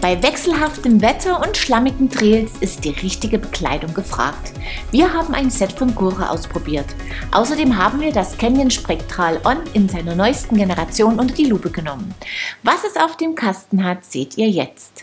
Bei wechselhaftem Wetter und schlammigen Trails ist die richtige Bekleidung gefragt. Wir haben ein Set von Gura ausprobiert. Außerdem haben wir das Canyon Spectral On in seiner neuesten Generation unter die Lupe genommen. Was es auf dem Kasten hat, seht ihr jetzt.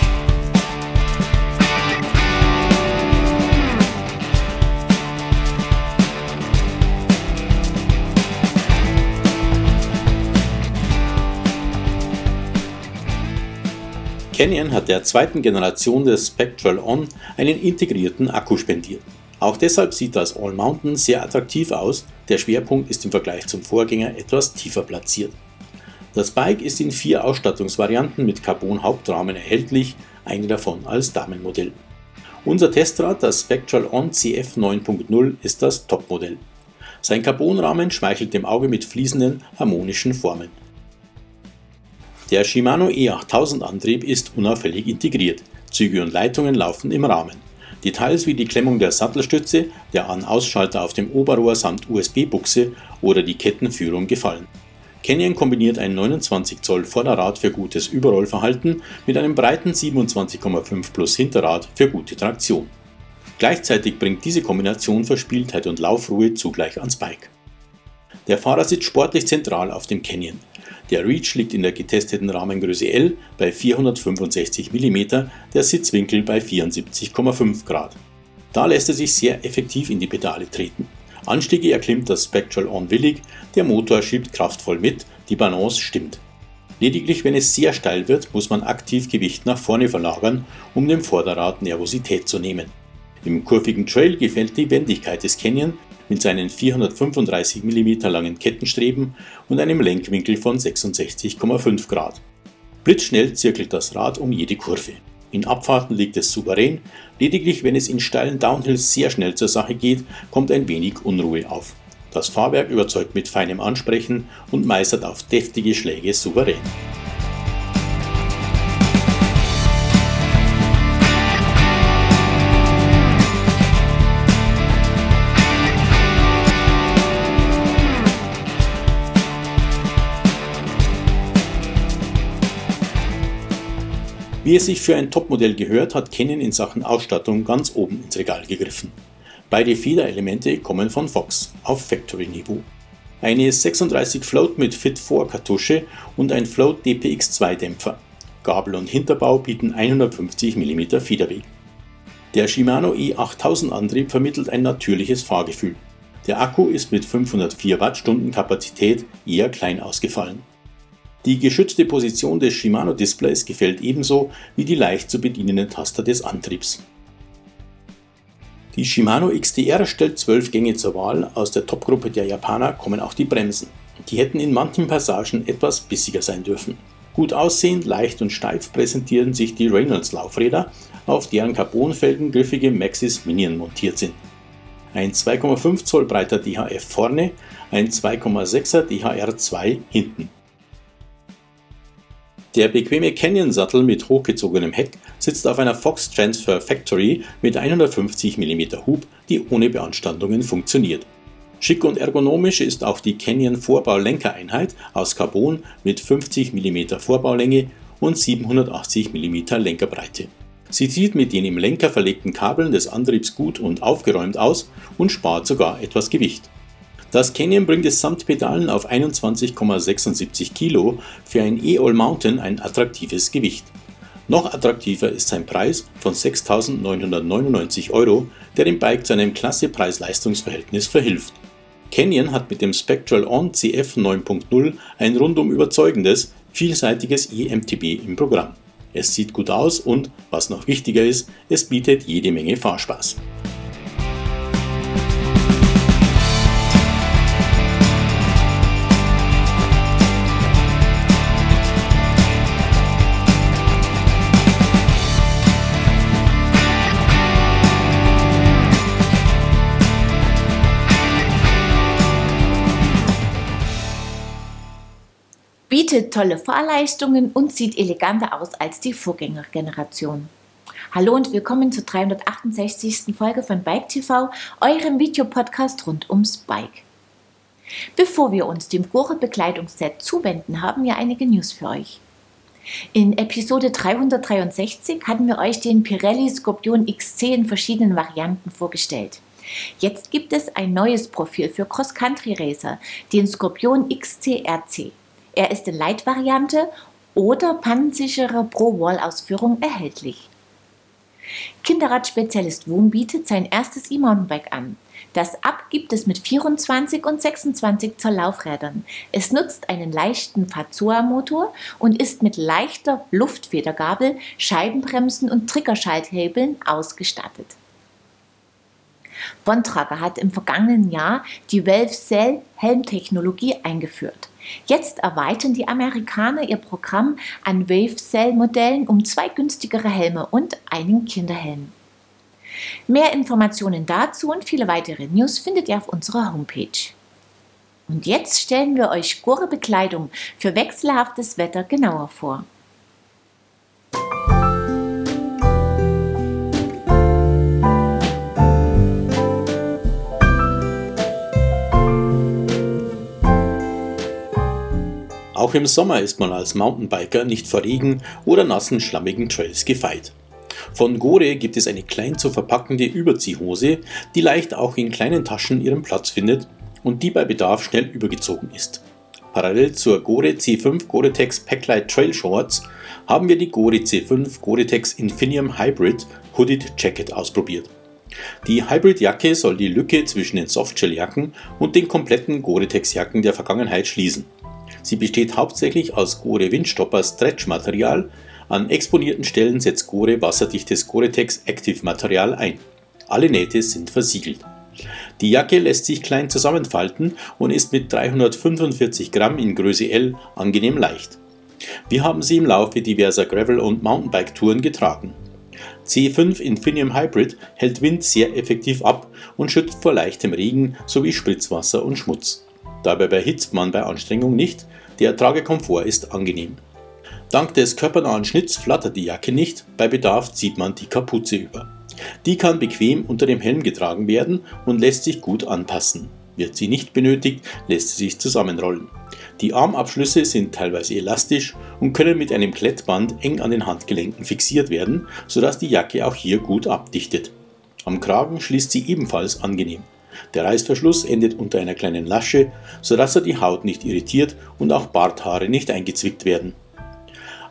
Canyon hat der zweiten Generation des Spectral On einen integrierten Akku spendiert. Auch deshalb sieht das All Mountain sehr attraktiv aus, der Schwerpunkt ist im Vergleich zum Vorgänger etwas tiefer platziert. Das Bike ist in vier Ausstattungsvarianten mit Carbon-Hauptrahmen erhältlich, eine davon als Damenmodell. Unser Testrad, das Spectral On CF 9.0, ist das Topmodell. Sein Carbonrahmen schmeichelt dem Auge mit fließenden, harmonischen Formen. Der Shimano E8000 Antrieb ist unauffällig integriert, Züge und Leitungen laufen im Rahmen. Details wie die Klemmung der Sattelstütze, der An-Ausschalter auf dem Oberrohr samt USB-Buchse oder die Kettenführung gefallen. Canyon kombiniert ein 29 Zoll Vorderrad für gutes Überrollverhalten mit einem breiten 27,5 Plus Hinterrad für gute Traktion. Gleichzeitig bringt diese Kombination Verspieltheit und Laufruhe zugleich ans Bike. Der Fahrer sitzt sportlich zentral auf dem Canyon. Der Reach liegt in der getesteten Rahmengröße L bei 465 mm, der Sitzwinkel bei 74,5 Grad. Da lässt er sich sehr effektiv in die Pedale treten. Anstiege erklimmt das Spectral On willig, der Motor schiebt kraftvoll mit, die Balance stimmt. Lediglich wenn es sehr steil wird, muss man aktiv Gewicht nach vorne verlagern, um dem Vorderrad Nervosität zu nehmen. Im kurvigen Trail gefällt die Wendigkeit des Canyon, mit seinen 435 mm langen Kettenstreben und einem Lenkwinkel von 66,5 Grad. Blitzschnell zirkelt das Rad um jede Kurve. In Abfahrten liegt es souverän, lediglich wenn es in steilen Downhills sehr schnell zur Sache geht, kommt ein wenig Unruhe auf. Das Fahrwerk überzeugt mit feinem Ansprechen und meistert auf deftige Schläge souverän. Wie es sich für ein Topmodell gehört, hat Canon in Sachen Ausstattung ganz oben ins Regal gegriffen. Beide Federelemente kommen von Fox auf Factory-Niveau. Eine 36 Float mit Fit 4 Kartusche und ein Float DPX2 Dämpfer. Gabel und Hinterbau bieten 150 mm Federweg. Der Shimano E8000 Antrieb vermittelt ein natürliches Fahrgefühl. Der Akku ist mit 504 Wattstunden Kapazität eher klein ausgefallen. Die geschützte Position des Shimano-Displays gefällt ebenso wie die leicht zu bedienenden Taster des Antriebs. Die Shimano XTR stellt 12 Gänge zur Wahl, aus der Topgruppe der Japaner kommen auch die Bremsen. Die hätten in manchen Passagen etwas bissiger sein dürfen. Gut aussehend, leicht und steif präsentieren sich die Reynolds Laufräder, auf deren Carbonfelgen griffige Maxis Minion montiert sind. Ein 2,5 Zoll breiter DHF vorne, ein 2,6er DHR2 hinten. Der bequeme Canyon-Sattel mit hochgezogenem Heck sitzt auf einer Fox Transfer Factory mit 150 mm Hub, die ohne Beanstandungen funktioniert. Schick und ergonomisch ist auch die Canyon Vorbau-Lenkereinheit aus Carbon mit 50 mm Vorbaulänge und 780 mm Lenkerbreite. Sie sieht mit den im Lenker verlegten Kabeln des Antriebs gut und aufgeräumt aus und spart sogar etwas Gewicht. Das Canyon bringt es samt Pedalen auf 21,76 Kilo, für ein E-All Mountain ein attraktives Gewicht. Noch attraktiver ist sein Preis von 6.999 Euro, der dem Bike zu einem klasse Preis-Leistungs-Verhältnis verhilft. Canyon hat mit dem Spectral On CF 9.0 ein rundum überzeugendes, vielseitiges eMTB im Programm. Es sieht gut aus und, was noch wichtiger ist, es bietet jede Menge Fahrspaß. Bietet tolle Fahrleistungen und sieht eleganter aus als die Vorgängergeneration. Hallo und willkommen zur 368. Folge von Bike TV, eurem Videopodcast rund ums Bike. Bevor wir uns dem Gore Bekleidungsset zuwenden, haben wir einige News für euch. In Episode 363 hatten wir euch den Pirelli Scorpion XC in verschiedenen Varianten vorgestellt. Jetzt gibt es ein neues Profil für Cross-Country-Racer, den Scorpion XC-RC. Er ist in Leitvariante oder pannensichere Pro-Wall-Ausführung erhältlich. Kinderradspezialist Wohn bietet sein erstes E-Mountainbike an. Das Ab gibt es mit 24 und 26 Zoll Laufrädern. Es nutzt einen leichten Fazua-Motor und ist mit leichter Luftfedergabel, Scheibenbremsen und Triggerschalthebeln ausgestattet. Bontrager hat im vergangenen Jahr die Valve Helmtechnologie eingeführt. Jetzt erweitern die Amerikaner ihr Programm an Wave Cell Modellen um zwei günstigere Helme und einen Kinderhelm. Mehr Informationen dazu und viele weitere News findet ihr auf unserer Homepage. Und jetzt stellen wir euch Gore-Bekleidung für wechselhaftes Wetter genauer vor. Auch im Sommer ist man als Mountainbiker nicht vor Regen oder nassen, schlammigen Trails gefeit. Von Gore gibt es eine klein zu verpackende Überziehhose, die leicht auch in kleinen Taschen ihren Platz findet und die bei Bedarf schnell übergezogen ist. Parallel zur Gore C5 Gore-Tex Packlight Trail Shorts haben wir die Gore C5 Gore-Tex Infinium Hybrid Hooded Jacket ausprobiert. Die Hybrid-Jacke soll die Lücke zwischen den Softshell-Jacken und den kompletten Gore-Tex-Jacken der Vergangenheit schließen. Sie besteht hauptsächlich aus Gore Windstopper Stretch Material. An exponierten Stellen setzt Gore wasserdichtes Gore-Tex Active Material ein. Alle Nähte sind versiegelt. Die Jacke lässt sich klein zusammenfalten und ist mit 345 Gramm in Größe L angenehm leicht. Wir haben sie im Laufe diverser Gravel- und Mountainbike-Touren getragen. C5 Infinium Hybrid hält Wind sehr effektiv ab und schützt vor leichtem Regen sowie Spritzwasser und Schmutz. Dabei behitzt man bei Anstrengung nicht, der Tragekomfort ist angenehm. Dank des körpernahen Schnitts flattert die Jacke nicht, bei Bedarf zieht man die Kapuze über. Die kann bequem unter dem Helm getragen werden und lässt sich gut anpassen. Wird sie nicht benötigt, lässt sie sich zusammenrollen. Die Armabschlüsse sind teilweise elastisch und können mit einem Klettband eng an den Handgelenken fixiert werden, sodass die Jacke auch hier gut abdichtet. Am Kragen schließt sie ebenfalls angenehm. Der Reißverschluss endet unter einer kleinen Lasche, sodass er die Haut nicht irritiert und auch Barthaare nicht eingezwickt werden.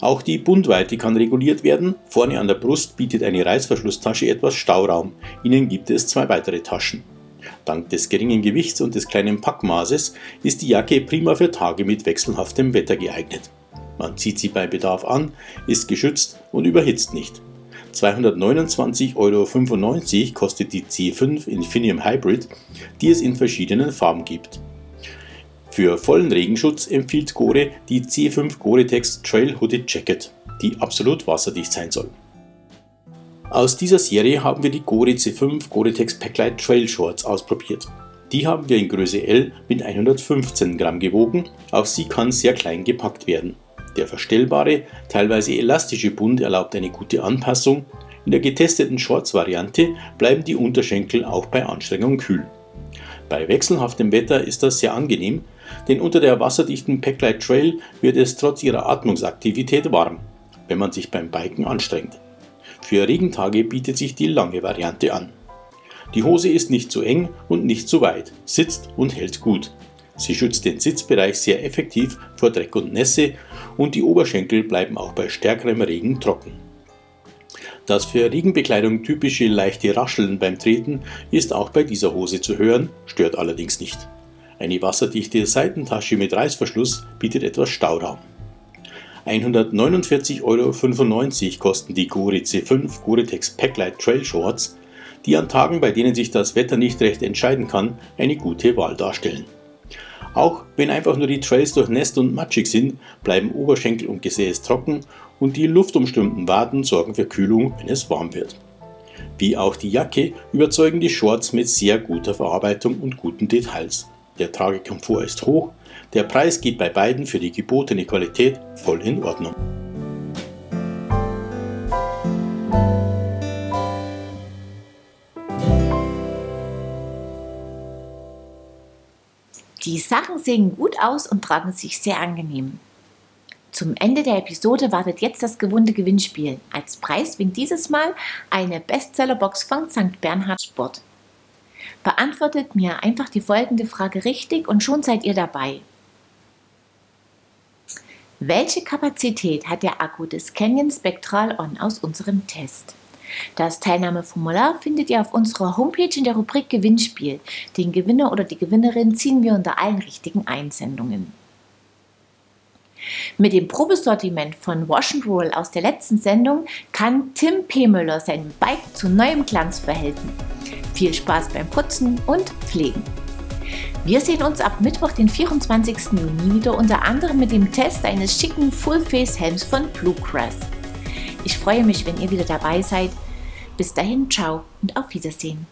Auch die Bundweite kann reguliert werden. Vorne an der Brust bietet eine Reißverschlusstasche etwas Stauraum. Innen gibt es zwei weitere Taschen. Dank des geringen Gewichts und des kleinen Packmaßes ist die Jacke prima für Tage mit wechselhaftem Wetter geeignet. Man zieht sie bei Bedarf an, ist geschützt und überhitzt nicht. 229,95 Euro kostet die C5 Infinium Hybrid, die es in verschiedenen Farben gibt. Für vollen Regenschutz empfiehlt Gore die C5 Gore-Tex Trail Hooded Jacket, die absolut wasserdicht sein soll. Aus dieser Serie haben wir die Gore C5 Gore-Tex Packlight Trail Shorts ausprobiert. Die haben wir in Größe L mit 115 Gramm gewogen, auch sie kann sehr klein gepackt werden. Der verstellbare, teilweise elastische Bund erlaubt eine gute Anpassung. In der getesteten Shorts-Variante bleiben die Unterschenkel auch bei Anstrengung kühl. Bei wechselhaftem Wetter ist das sehr angenehm, denn unter der wasserdichten Packlight Trail wird es trotz ihrer Atmungsaktivität warm, wenn man sich beim Biken anstrengt. Für Regentage bietet sich die lange Variante an. Die Hose ist nicht zu eng und nicht zu weit, sitzt und hält gut. Sie schützt den Sitzbereich sehr effektiv vor Dreck und Nässe und die Oberschenkel bleiben auch bei stärkerem Regen trocken. Das für Regenbekleidung typische leichte Rascheln beim Treten ist auch bei dieser Hose zu hören, stört allerdings nicht. Eine wasserdichte Seitentasche mit Reißverschluss bietet etwas Stauraum. 149,95 Euro kosten die Gore C5 Gore-Tex Packlight Trail Shorts, die an Tagen, bei denen sich das Wetter nicht recht entscheiden kann, eine gute Wahl darstellen. Auch wenn einfach nur die Trails durchnässt und matschig sind, bleiben Oberschenkel und Gesäß trocken und die luftumströmten Waden sorgen für Kühlung, wenn es warm wird. Wie auch die Jacke überzeugen die Shorts mit sehr guter Verarbeitung und guten Details. Der Tragekomfort ist hoch, der Preis geht bei beiden für die gebotene Qualität voll in Ordnung. Die Sachen sehen gut aus und tragen sich sehr angenehm. Zum Ende der Episode wartet jetzt das gewohnte Gewinnspiel. Als Preis winkt dieses Mal eine Bestsellerbox von St. Bernhard Sport. Beantwortet mir einfach die folgende Frage richtig und schon seid ihr dabei. Welche Kapazität hat der Akku des Canyon Spectral On aus unserem Test? Das Teilnahmeformular findet ihr auf unserer Homepage in der Rubrik Gewinnspiel. Den Gewinner oder die Gewinnerin ziehen wir unter allen richtigen Einsendungen. Mit dem Probesortiment von Wash and Roll aus der letzten Sendung kann Tim Pemöller sein Bike zu neuem Glanz verhelfen. Viel Spaß beim Putzen und Pflegen. Wir sehen uns ab Mittwoch, den 24. Juni wieder unter anderem mit dem Test eines schicken Full-Face-Helms von Bluecrest. Ich freue mich, wenn ihr wieder dabei seid. Bis dahin, ciao und auf Wiedersehen.